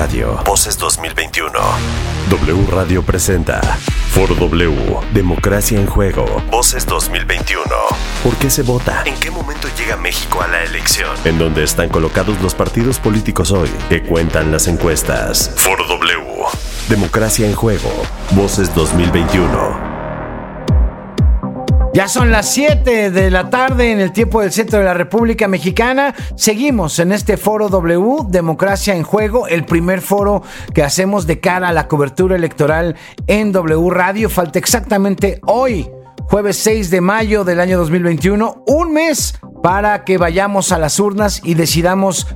Radio. Voces 2021. W Radio presenta Foro W. Democracia en juego. Voces 2021. ¿Por qué se vota? ¿En qué momento llega México a la elección? ¿En dónde están colocados los partidos políticos hoy? ¿Qué cuentan las encuestas? Foro W. Democracia en juego. Voces 2021. Ya son las 7 de la tarde en el tiempo del centro de la República Mexicana. Seguimos en este foro W, Democracia en Juego, el primer foro que hacemos de cara a la cobertura electoral en W Radio. Falta exactamente hoy, jueves 6 de mayo del año 2021, un mes para que vayamos a las urnas y decidamos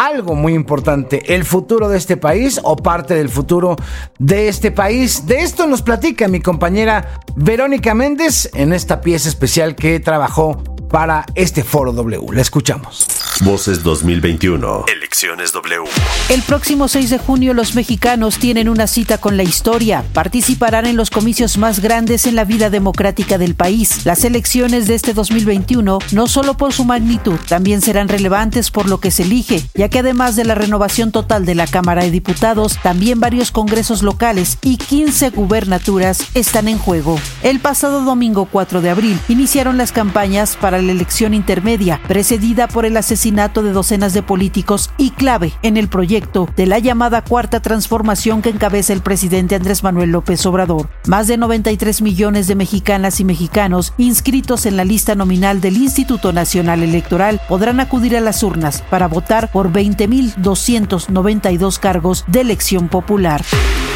algo muy importante, el futuro de este país o parte del futuro de este país. De esto nos platica mi compañera Verónica Méndez en esta pieza especial que trabajó para este foro W. La escuchamos. Voces 2021. Elecciones W. El próximo 6 de junio los mexicanos tienen una cita con la historia. Participarán en los comicios más grandes en la vida democrática del país. Las elecciones de este 2021, no solo por su magnitud, también serán relevantes por lo que se elige, ya que además de la renovación total de la Cámara de Diputados, también varios congresos locales y 15 gubernaturas están en juego. El pasado domingo 4 de abril iniciaron las campañas para la elección intermedia, precedida por el asesinato de docenas de políticos y clave en el proyecto de la llamada Cuarta Transformación que encabeza el presidente Andrés Manuel López Obrador. Más de 93 millones de mexicanas y mexicanos inscritos en la lista nominal del Instituto Nacional Electoral podrán acudir a las urnas para votar por 20.292 cargos de elección popular.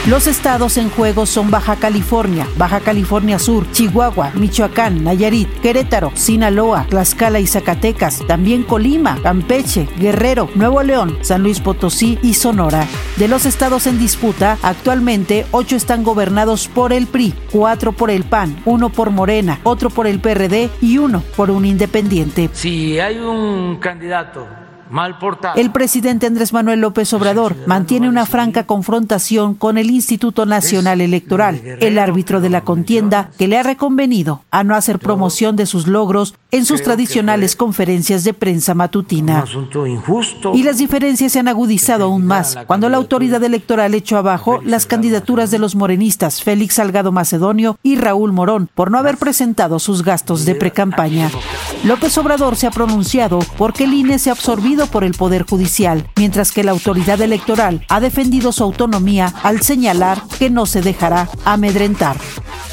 Los estados en juego son Baja California, Baja California Sur, Chihuahua, Michoacán, Nayarit, Querétaro, Sinaloa, Tlaxcala y Zacatecas, también Colima, Campeche, Guerrero, Nuevo León, San Luis Potosí y Sonora. De los estados en disputa, actualmente ocho están gobernados por el PRI, cuatro por el PAN, uno por Morena, otro por el PRD y uno por un independiente. Si hay un candidato el presidente Andrés Manuel López Obrador mantiene una franca confrontación con el Instituto Nacional Electoral, el árbitro de la contienda que le ha reconvenido a no hacer promoción de sus logros en sus tradicionales conferencias de prensa matutina. Y las diferencias se han agudizado aún más cuando la autoridad electoral echó abajo las candidaturas de los morenistas Félix Salgado Macedonio y Raúl Morón por no haber presentado sus gastos de precampaña. López Obrador se ha pronunciado porque el INE se ha absorbido por el Poder Judicial, mientras que la autoridad electoral ha defendido su autonomía al señalar que no se dejará amedrentar.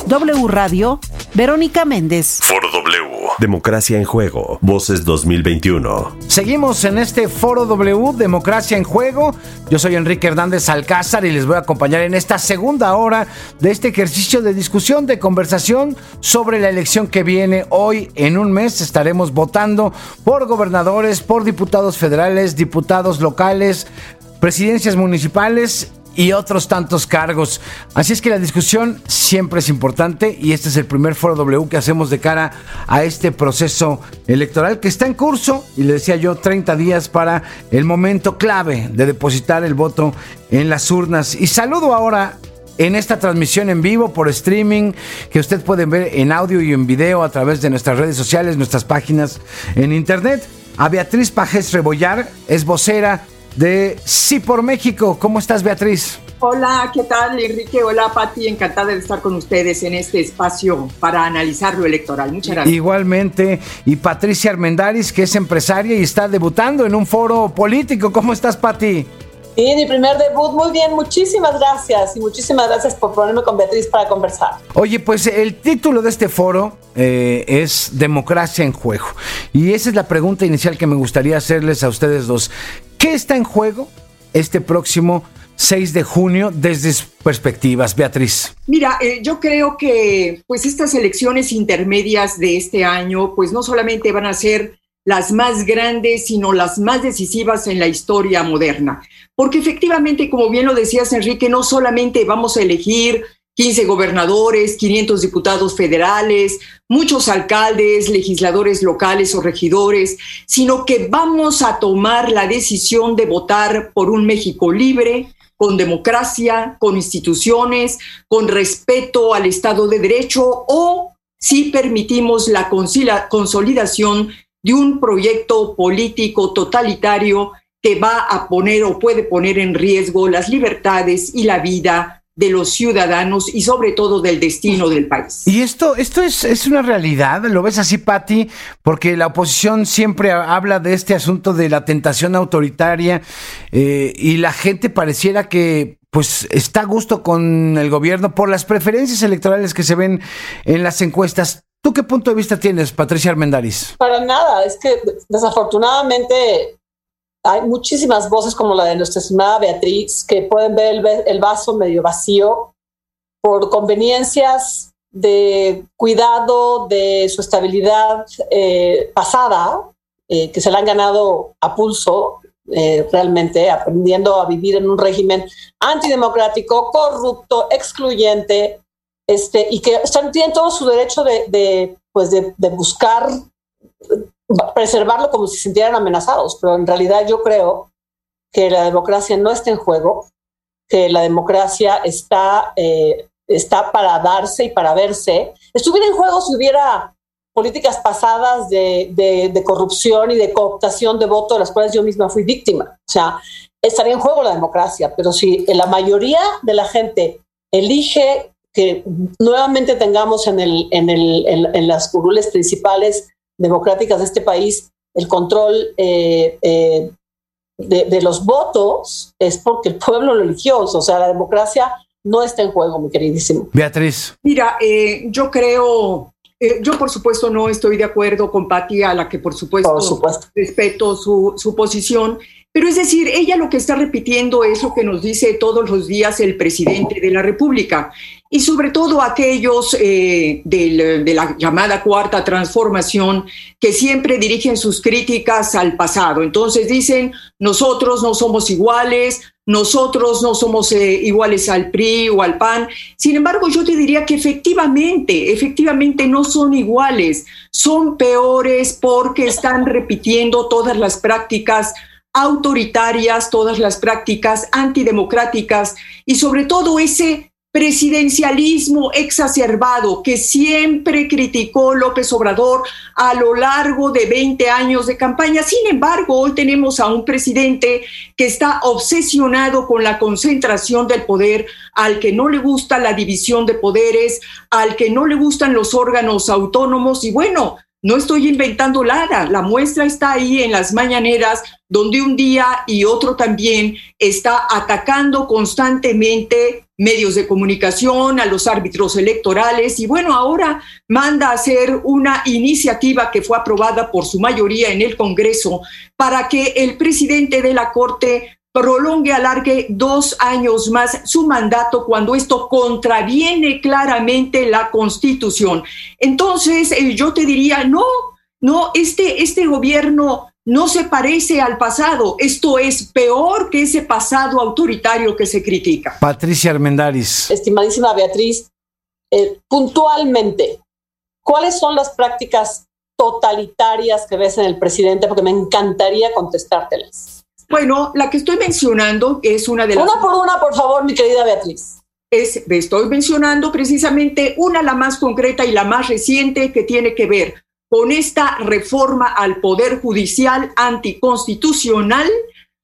W Radio, Verónica Méndez. Foro W. Democracia en Juego. Voces 2021. Seguimos en este Foro W, Democracia en Juego. Yo soy Enrique Hernández Alcázar y les voy a acompañar en esta segunda hora de este ejercicio de discusión, de conversación sobre la elección que viene hoy. En un mes estaremos votando por gobernadores, por diputados federales, diputados locales, presidencias municipales y otros tantos cargos. Así es que la discusión siempre es importante y este es el primer foro W que hacemos de cara a este proceso electoral que está en curso y le decía yo 30 días para el momento clave de depositar el voto en las urnas. Y saludo ahora en esta transmisión en vivo por streaming que usted puede ver en audio y en video a través de nuestras redes sociales, nuestras páginas en internet. A Beatriz Pajes Rebollar, es vocera de Sí por México. ¿Cómo estás, Beatriz? Hola, ¿qué tal, Enrique? Hola, Pati. Encantada de estar con ustedes en este espacio para analizar lo electoral. Muchas gracias. Igualmente. Y Patricia Armendaris, que es empresaria y está debutando en un foro político. ¿Cómo estás, Pati? Sí, mi primer debut, muy bien, muchísimas gracias y muchísimas gracias por ponerme con Beatriz para conversar. Oye, pues el título de este foro eh, es Democracia en Juego. Y esa es la pregunta inicial que me gustaría hacerles a ustedes dos. ¿Qué está en juego este próximo 6 de junio desde perspectivas, Beatriz? Mira, eh, yo creo que pues estas elecciones intermedias de este año pues no solamente van a ser las más grandes, sino las más decisivas en la historia moderna. Porque efectivamente, como bien lo decías, Enrique, no solamente vamos a elegir 15 gobernadores, 500 diputados federales, muchos alcaldes, legisladores locales o regidores, sino que vamos a tomar la decisión de votar por un México libre, con democracia, con instituciones, con respeto al Estado de Derecho o si permitimos la consolidación de un proyecto político totalitario que va a poner o puede poner en riesgo las libertades y la vida de los ciudadanos y sobre todo del destino del país. Y esto, esto es, es una realidad, ¿lo ves así, Patti? Porque la oposición siempre habla de este asunto de la tentación autoritaria eh, y la gente pareciera que pues está a gusto con el gobierno por las preferencias electorales que se ven en las encuestas. ¿Tú qué punto de vista tienes, Patricia Armendariz? Para nada, es que desafortunadamente hay muchísimas voces como la de nuestra estimada Beatriz que pueden ver el, vaso medio vacío por conveniencias de cuidado de su estabilidad eh, pasada, eh, que se la han ganado a pulso, eh, realmente aprendiendo a vivir en un régimen antidemocrático, corrupto, excluyente, este, y que están, tienen todo su derecho de, de pues de buscar preservarlo como si sintieran amenazados, pero en realidad yo creo que la democracia no está en juego, que la democracia está, eh, está para darse y para verse. Estuviera en juego si hubiera políticas pasadas de, de, corrupción y de cooptación de voto de las cuales yo misma fui víctima. O sea, estaría en juego la democracia, pero si la mayoría de la gente elige que nuevamente tengamos en, el, en, el, en las curules principales democráticas de este país el control eh, eh, de, los votos es porque el pueblo lo eligió. O sea, la democracia no está en juego, mi queridísimo. Beatriz. Mira, eh, yo creo, yo por supuesto no estoy de acuerdo con Patti, a la que por supuesto, respeto su, su posición. Pero es decir, ella lo que está repitiendo es lo que nos dice todos los días el presidente de la República y sobre todo aquellos eh, de la llamada cuarta transformación que siempre dirigen sus críticas al pasado. Entonces dicen, nosotros no somos iguales, nosotros no somos eh, iguales al PRI o al PAN. Sin embargo, yo te diría que efectivamente, efectivamente no son iguales, son peores porque están repitiendo todas las prácticas autoritarias, todas las prácticas antidemocráticas y sobre todo ese presidencialismo exacerbado que siempre criticó López Obrador a lo largo de 20 años de campaña. Sin embargo, hoy tenemos a un presidente que está obsesionado con la concentración del poder, al que no le gusta la división de poderes, al que no le gustan los órganos autónomos y bueno, no estoy inventando nada, la muestra está ahí en las mañaneras, donde un día y otro también está atacando constantemente medios de comunicación, a los árbitros electorales y bueno, ahora manda a hacer una iniciativa que fue aprobada por su mayoría en el Congreso para que el presidente de la Corte prolongue, alargue dos años más su mandato cuando esto contraviene claramente la Constitución. Entonces, eh, yo te diría, no, no, este, este gobierno no se parece al pasado. Esto es peor que ese pasado autoritario que se critica. Patricia Armendaris. Estimadísima Beatriz, eh, puntualmente, ¿cuáles son las prácticas totalitarias que ves en el presidente? Porque me encantaría contestártelas. Bueno, la que estoy mencionando es una de las... Una por una, por favor, mi querida Beatriz. Es, estoy mencionando precisamente una, la más concreta y la más reciente, que tiene que ver con esta reforma al Poder Judicial anticonstitucional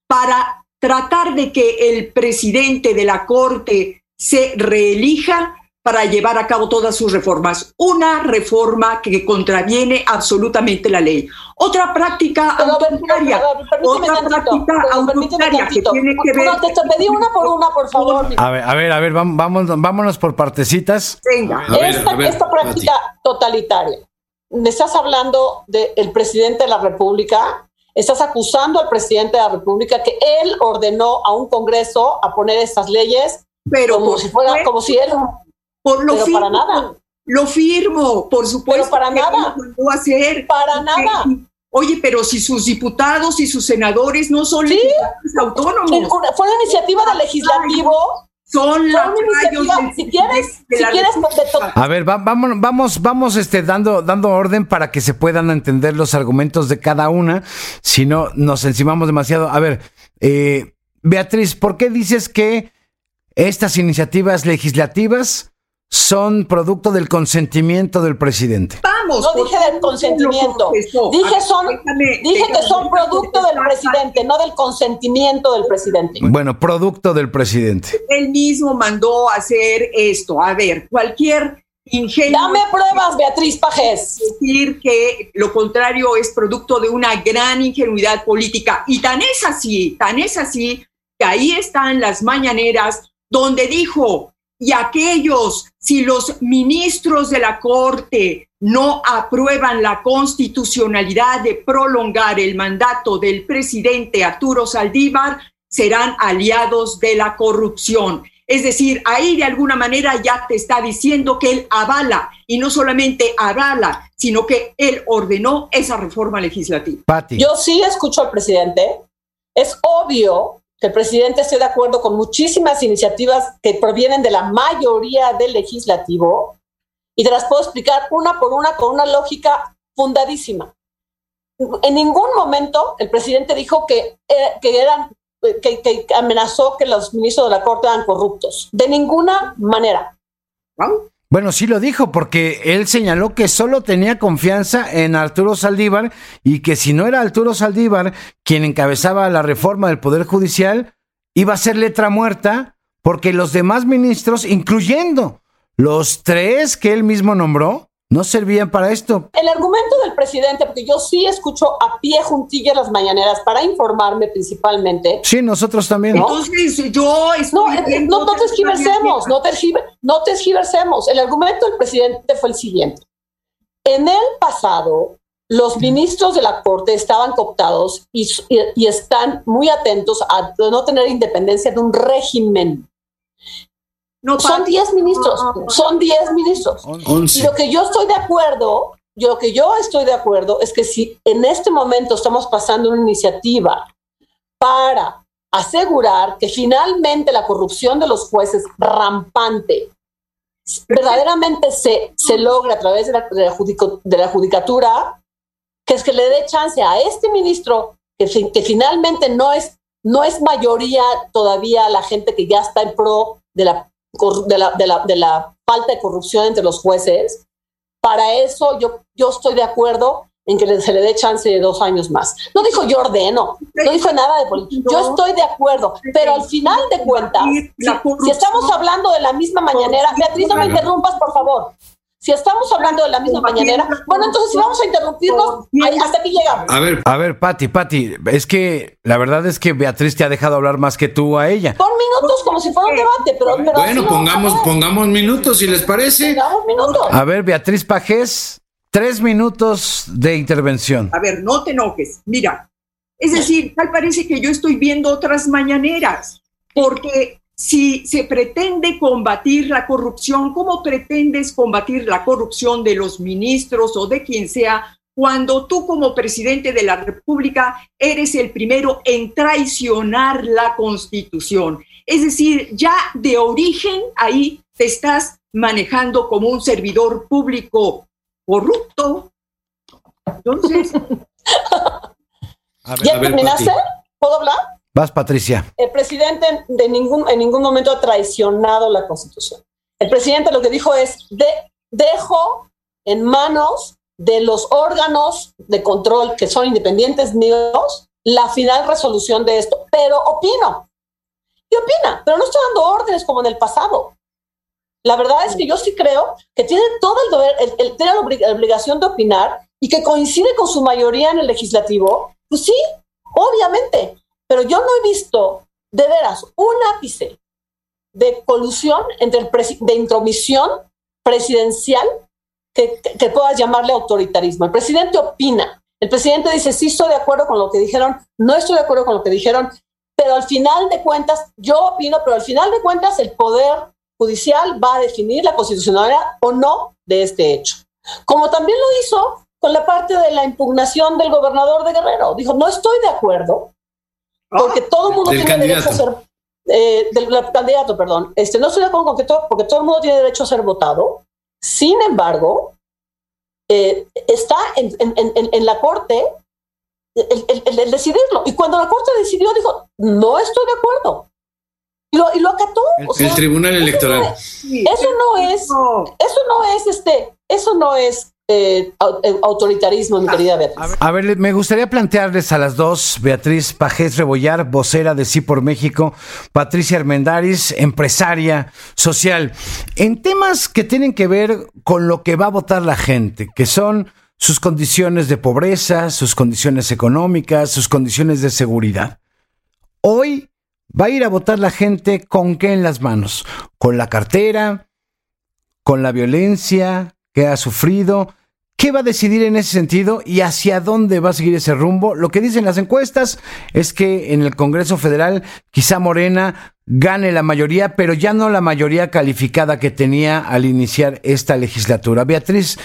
para tratar de que el presidente de la Corte se reelija para llevar a cabo todas sus reformas. Una reforma que contraviene absolutamente la ley. Otra práctica autoritaria, otra práctica autoritaria que tiene que ver... No, te, pedí una por una, por favor. A ver, a ver, a ver, vamos, vámonos por partecitas. Venga. esta, esta práctica totalitaria. Me estás hablando del presidente de la República, estás acusando al presidente de la República que él ordenó a un Congreso a poner estas leyes pero como si fuera, como si él por lo firmo, para nada. Lo firmo, por supuesto. Pero para nada. No hacer. Para nada. Oye, pero si sus diputados y sus senadores no son autónomos. Fue una iniciativa del legislativo. Son la si quieres, si quieres A ver, vamos, vamos, vamos este, dando, dando orden para que se puedan entender los argumentos de cada una. Si no, nos encimamos demasiado. A ver, eh, Beatriz, ¿por qué dices que estas iniciativas legislativas son producto del consentimiento del presidente. vamos. No dije del consentimiento. Dije, son, dije que son producto del presidente, no del consentimiento del presidente. Bueno, producto del presidente. Él mismo mandó hacer esto. A ver, cualquier ingenio. Dame pruebas, Beatriz Pajés. Decir que lo contrario es producto de una gran ingenuidad política. Y tan es así, tan es así, que ahí están las mañaneras donde dijo, y aquellos, si los ministros de la Corte no aprueban la constitucionalidad de prolongar el mandato del presidente Arturo Saldívar, serán aliados de la corrupción. Es decir, ahí de alguna manera ya te está diciendo que él avala, y no solamente avala, sino que él ordenó esa reforma legislativa. Yo sí escucho al presidente. Es obvio que el presidente esté de acuerdo con muchísimas iniciativas que provienen de la mayoría del legislativo y te las puedo explicar una por una con una lógica fundadísima. En ningún momento el presidente dijo que, eh, que eran que, amenazó que los ministros de la Corte eran corruptos. De ninguna manera. Bueno, sí lo dijo, porque él señaló que solo tenía confianza en Arturo Saldívar y que si no era Arturo Saldívar quien encabezaba la reforma del Poder Judicial, iba a ser letra muerta, porque los demás ministros, incluyendo los tres que él mismo nombró, no servían para esto. El argumento del presidente, porque yo sí escucho a pie juntillas las mañaneras para informarme principalmente. Sí, nosotros también. Entonces, yo no, eh, no, no tergiversemos, no, no tergiversemos. El argumento del presidente fue el siguiente. En el pasado, los ministros de la Corte estaban cooptados y, y están muy atentos a no tener independencia de un régimen son 10 ministros, son 10 ministros. Y lo que yo estoy de acuerdo, lo que yo estoy de acuerdo es que si en este momento estamos pasando una iniciativa para asegurar que finalmente la corrupción de los jueces rampante verdaderamente se, se logra a través de la, de la, judicatura, que es que le dé chance a este ministro, que, que finalmente no es, no es mayoría todavía la gente que ya está en pro de la de la, de la, de la falta de corrupción entre los jueces, para eso yo, yo estoy de acuerdo en que se le dé chance de dos años más. No dijo yo ordeno, no dijo nada de política. Yo estoy de acuerdo, pero al final de cuentas, si, estamos hablando de la misma mañanera, Beatriz, no me interrumpas, por favor. Si estamos hablando de la misma mañanera, bueno, entonces si vamos a interrumpirnos, hasta aquí llegamos. A ver, a ver, Pati, Pati, es que la verdad es que Beatriz te ha dejado hablar más que tú a ella. Por minutos, como si fuera un debate, pero... bueno, pongamos, pongamos minutos, si les parece. minutos. A ver, Beatriz Pajés, tres minutos de intervención. A ver, no te enojes. Mira, es decir, tal parece que yo estoy viendo otras mañaneras, porque si se pretende combatir la corrupción, ¿cómo pretendes combatir la corrupción de los ministros o de quien sea cuando tú como presidente de la República eres el primero en traicionar la Constitución? Es decir, ya de origen ahí te estás manejando como un servidor público corrupto. Entonces... ¿Ya terminaste? ¿Puedo hablar? Vas, Patricia. El presidente de ningún, en ningún momento ha traicionado la Constitución. El presidente lo que dijo es, de, dejo en manos de los órganos de control que son independientes míos la final resolución de esto, pero opino. Y opina, pero no estoy dando órdenes como en el pasado. La verdad es que yo sí creo que tiene todo el deber, el, tiene la obligación de opinar y que coincide con su mayoría en el legislativo. Pues sí, obviamente, pero yo no he visto de veras un ápice de colusión entre el de intromisión presidencial que, que, puedas llamarle autoritarismo. El presidente opina, el presidente dice, sí estoy de acuerdo con lo que dijeron, no estoy de acuerdo con lo que dijeron, pero al final de cuentas, yo opino, pero al final de cuentas el Poder Judicial va a definir la constitucionalidad o no de este hecho. Como también lo hizo con la parte de la impugnación del gobernador de Guerrero. Dijo, no estoy de acuerdo, porque ah, todo el mundo tiene derecho a ser eh, del, candidato, perdón. Este, no estoy de acuerdo con que todo, porque todo el mundo tiene derecho a ser votado. Sin embargo, eh, está en, en, en, la corte el, el, decidirlo. Y cuando la corte decidió, dijo, no estoy de acuerdo. Y lo, y lo acató. El, Tribunal Electoral. eso no es, eso no es este, eso no es eh, autoritarismo, mi querida Beatriz. A ver, me gustaría plantearles a las dos, Beatriz Pajés Rebollar, vocera de Sí por México, Patricia Armendaris, empresaria social, en temas que tienen que ver con lo que va a votar la gente, que son sus condiciones de pobreza, sus condiciones económicas, sus condiciones de seguridad. Hoy va a ir a votar la gente con qué en las manos? Con la cartera, con la violencia que ha sufrido. ¿Qué va a decidir en ese sentido y hacia dónde va a seguir ese rumbo? Lo que dicen las encuestas es que en el Congreso Federal quizá Morena gane la mayoría, pero ya no la mayoría calificada que tenía al iniciar esta legislatura. Beatriz,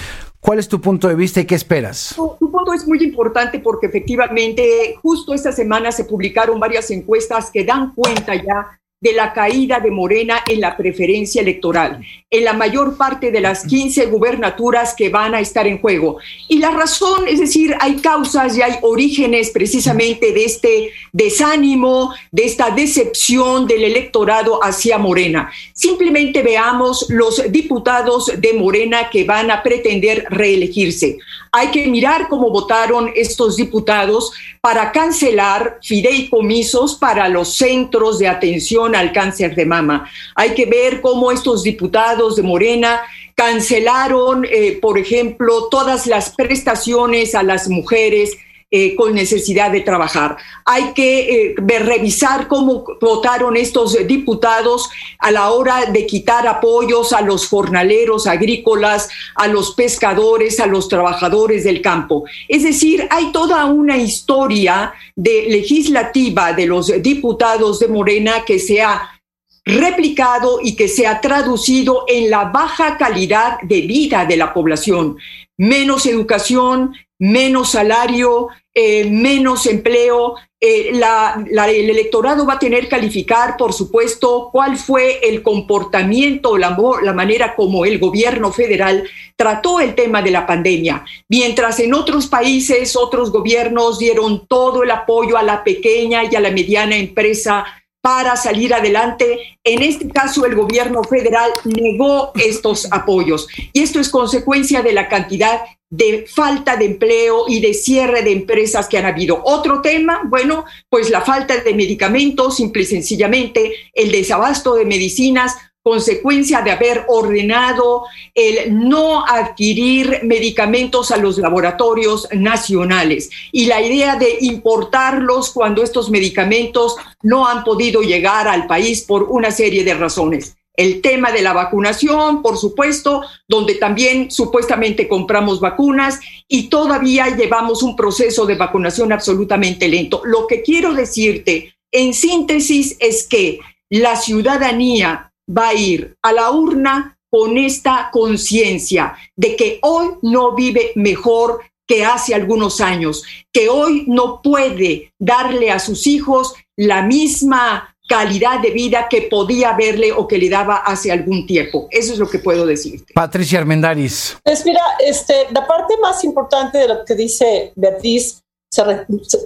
¿Cuál es tu punto de vista y qué esperas? Tu, punto es muy importante porque efectivamente justo esta semana se publicaron varias encuestas que dan cuenta ya de la caída de Morena en la preferencia electoral, en la mayor parte de las 15 gubernaturas que van a estar en juego. Y la razón, es decir, hay causas y hay orígenes precisamente de este desánimo, de esta decepción del electorado hacia Morena. Simplemente veamos los diputados de Morena que van a pretender reelegirse. Hay que mirar cómo votaron estos diputados para cancelar fideicomisos para los centros de atención al cáncer de mama. Hay que ver cómo estos diputados de Morena cancelaron, eh, por ejemplo, todas las prestaciones a las mujeres eh, con necesidad de trabajar. Hay que eh, revisar cómo votaron estos diputados a la hora de quitar apoyos a los jornaleros agrícolas, a los pescadores, a los trabajadores del campo. Es decir, hay toda una historia de legislativa de los diputados de Morena que se ha replicado y que se ha traducido en la baja calidad de vida de la población. Menos educación, menos salario, eh, menos empleo. Eh, el electorado va a tener que calificar, por supuesto, cuál fue el comportamiento, la, la manera como el gobierno federal trató el tema de la pandemia. Mientras en otros países, otros gobiernos dieron todo el apoyo a la pequeña y a la mediana empresa para salir adelante. En este caso, el gobierno federal negó estos apoyos y esto es consecuencia de la cantidad de falta de empleo y de cierre de empresas que han habido. Otro tema, bueno, pues la falta de medicamentos, simple y sencillamente, el desabasto de medicinas, consecuencia de haber ordenado el no adquirir medicamentos a los laboratorios nacionales y la idea de importarlos cuando estos medicamentos no han podido llegar al país por una serie de razones el tema de la vacunación, por supuesto, donde también supuestamente compramos vacunas y todavía llevamos un proceso de vacunación absolutamente lento. Lo que quiero decirte en síntesis es que la ciudadanía va a ir a la urna con esta conciencia de que hoy no vive mejor que hace algunos años, que hoy no puede darle a sus hijos la misma calidad de vida que podía verle o que le daba hace algún tiempo. Eso es lo que puedo decir. Patricia Armendaris. Pues mira, este, la parte más importante de lo que dice Beatriz,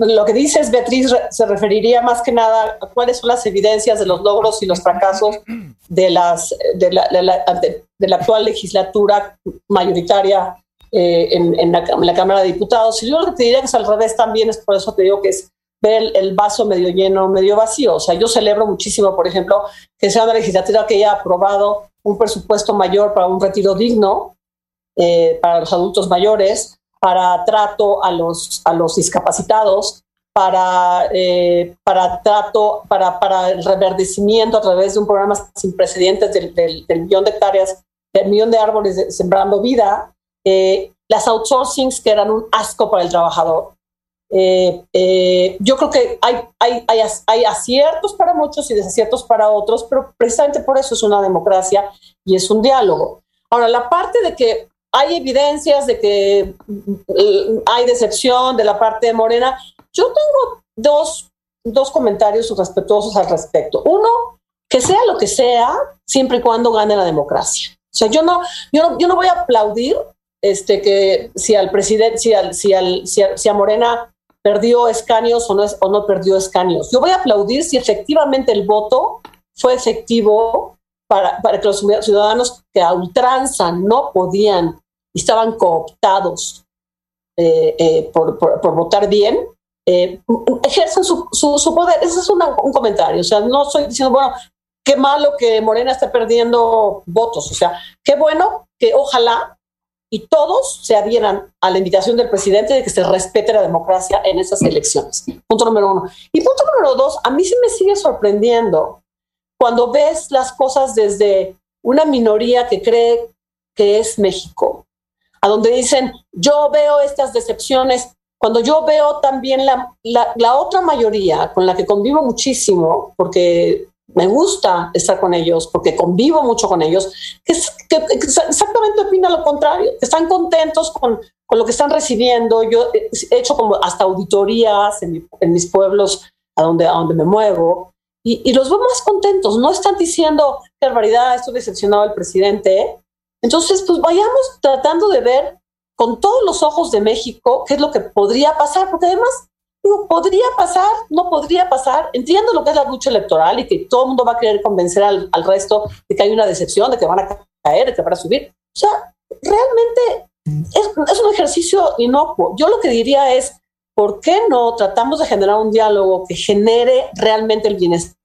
lo que dices Beatriz se referiría más que nada a cuáles son las evidencias de los logros y los fracasos de, las, de, la, de, la, actual legislatura mayoritaria eh, en, la, en, la, Cámara de Diputados. Y yo te diría que es al revés también, es por eso te digo que es ver el, vaso medio lleno, medio vacío. O sea, yo celebro muchísimo, por ejemplo, que sea una legislatura que haya aprobado un presupuesto mayor para un retiro digno eh, para los adultos mayores, para trato a los, a los discapacitados, para, eh, para trato, para, para el reverdecimiento a través de un programa sin precedentes del, del, millón de hectáreas, del millón de árboles sembrando vida, eh, las outsourcings que eran un asco para el trabajador, eh, eh, yo creo que hay, hay, hay, hay, aciertos para muchos y desaciertos para otros, pero precisamente por eso es una democracia y es un diálogo. Ahora, la parte de que hay evidencias de que mm, hay decepción de la parte de Morena, yo tengo dos, dos comentarios respetuosos al respecto. Uno, que sea lo que sea, siempre y cuando gane la democracia. O sea, yo no, yo no, yo no voy a aplaudir este, que si al presidente, si, al, si, al, si a Morena perdió escaños o no, o no perdió escaños. Yo voy a aplaudir si efectivamente el voto fue efectivo para, para que los ciudadanos que a ultranza no podían y estaban cooptados eh, eh, por, por, votar bien, eh, ejercen su, su, poder. Ese es un comentario. O sea, no estoy diciendo, bueno, qué malo que Morena esté perdiendo votos. O sea, qué bueno que ojalá y todos se adhieran a la invitación del presidente de que se respete la democracia en esas elecciones. Punto número uno. Y punto número dos, a mí sí me sigue sorprendiendo cuando ves las cosas desde una minoría que cree que es México, a donde dicen, yo veo estas decepciones, cuando yo veo también la, la, otra mayoría con la que convivo muchísimo, porque me gusta estar con ellos, porque convivo mucho con ellos, que, exactamente opina lo contrario, que están contentos con, con, lo que están recibiendo. Yo he hecho como hasta auditorías en, en mis pueblos a donde, a donde me muevo y, los veo más contentos. No están diciendo, qué barbaridad, estoy decepcionado del presidente. Entonces, pues vayamos tratando de ver con todos los ojos de México qué es lo que podría pasar, porque además, digo, podría pasar, no podría pasar. Entiendo lo que es la lucha electoral y que todo el mundo va a querer convencer al, resto de que hay una decepción, de que van a caer, de que van a subir. O sea, realmente es, es un ejercicio inocuo. Yo lo que diría es, ¿por qué no tratamos de generar un diálogo que genere realmente el bienestar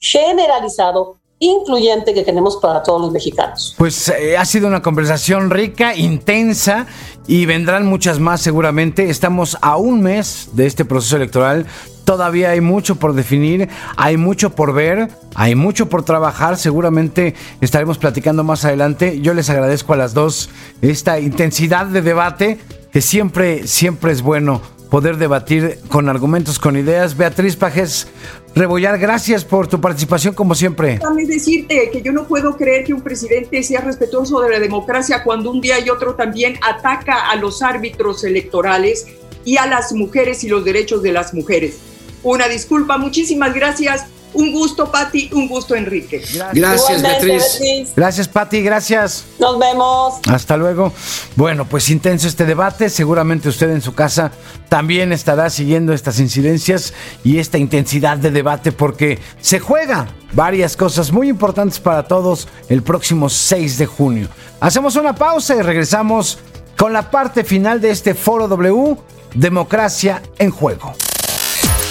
generalizado incluyente que tenemos para todos los mexicanos. Pues eh, ha sido una conversación rica, intensa y vendrán muchas más seguramente. Estamos a un mes de este proceso electoral. Todavía hay mucho por definir, hay mucho por ver, hay mucho por trabajar. Seguramente estaremos platicando más adelante. Yo les agradezco a las dos esta intensidad de debate que siempre, siempre es bueno poder debatir con argumentos, con ideas. Beatriz Pajes Rebollar, gracias por tu participación como siempre. Déjame decirte que yo no puedo creer que un presidente sea respetuoso de la democracia cuando un día y otro también ataca a los árbitros electorales y a las mujeres y los derechos de las mujeres. Una disculpa, muchísimas gracias un gusto, Patti, un gusto, Enrique. Gracias, Beatriz. Gracias, Patti, gracias. Nos vemos. Hasta luego. Bueno, pues intenso este debate. Seguramente usted en su casa también estará siguiendo estas incidencias y esta intensidad de debate porque se juega varias cosas muy importantes para todos el próximo 6 de junio. Hacemos una pausa y regresamos con la parte final de este Foro W, Democracia en Juego.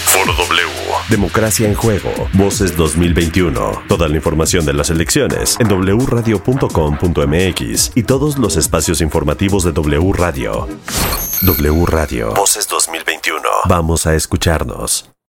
Foro W Democracia en Juego, Voces 2021. Toda la información de las elecciones en wradio.com.mx y todos los espacios informativos de W Radio. W Radio, Voces 2021. Vamos a escucharnos.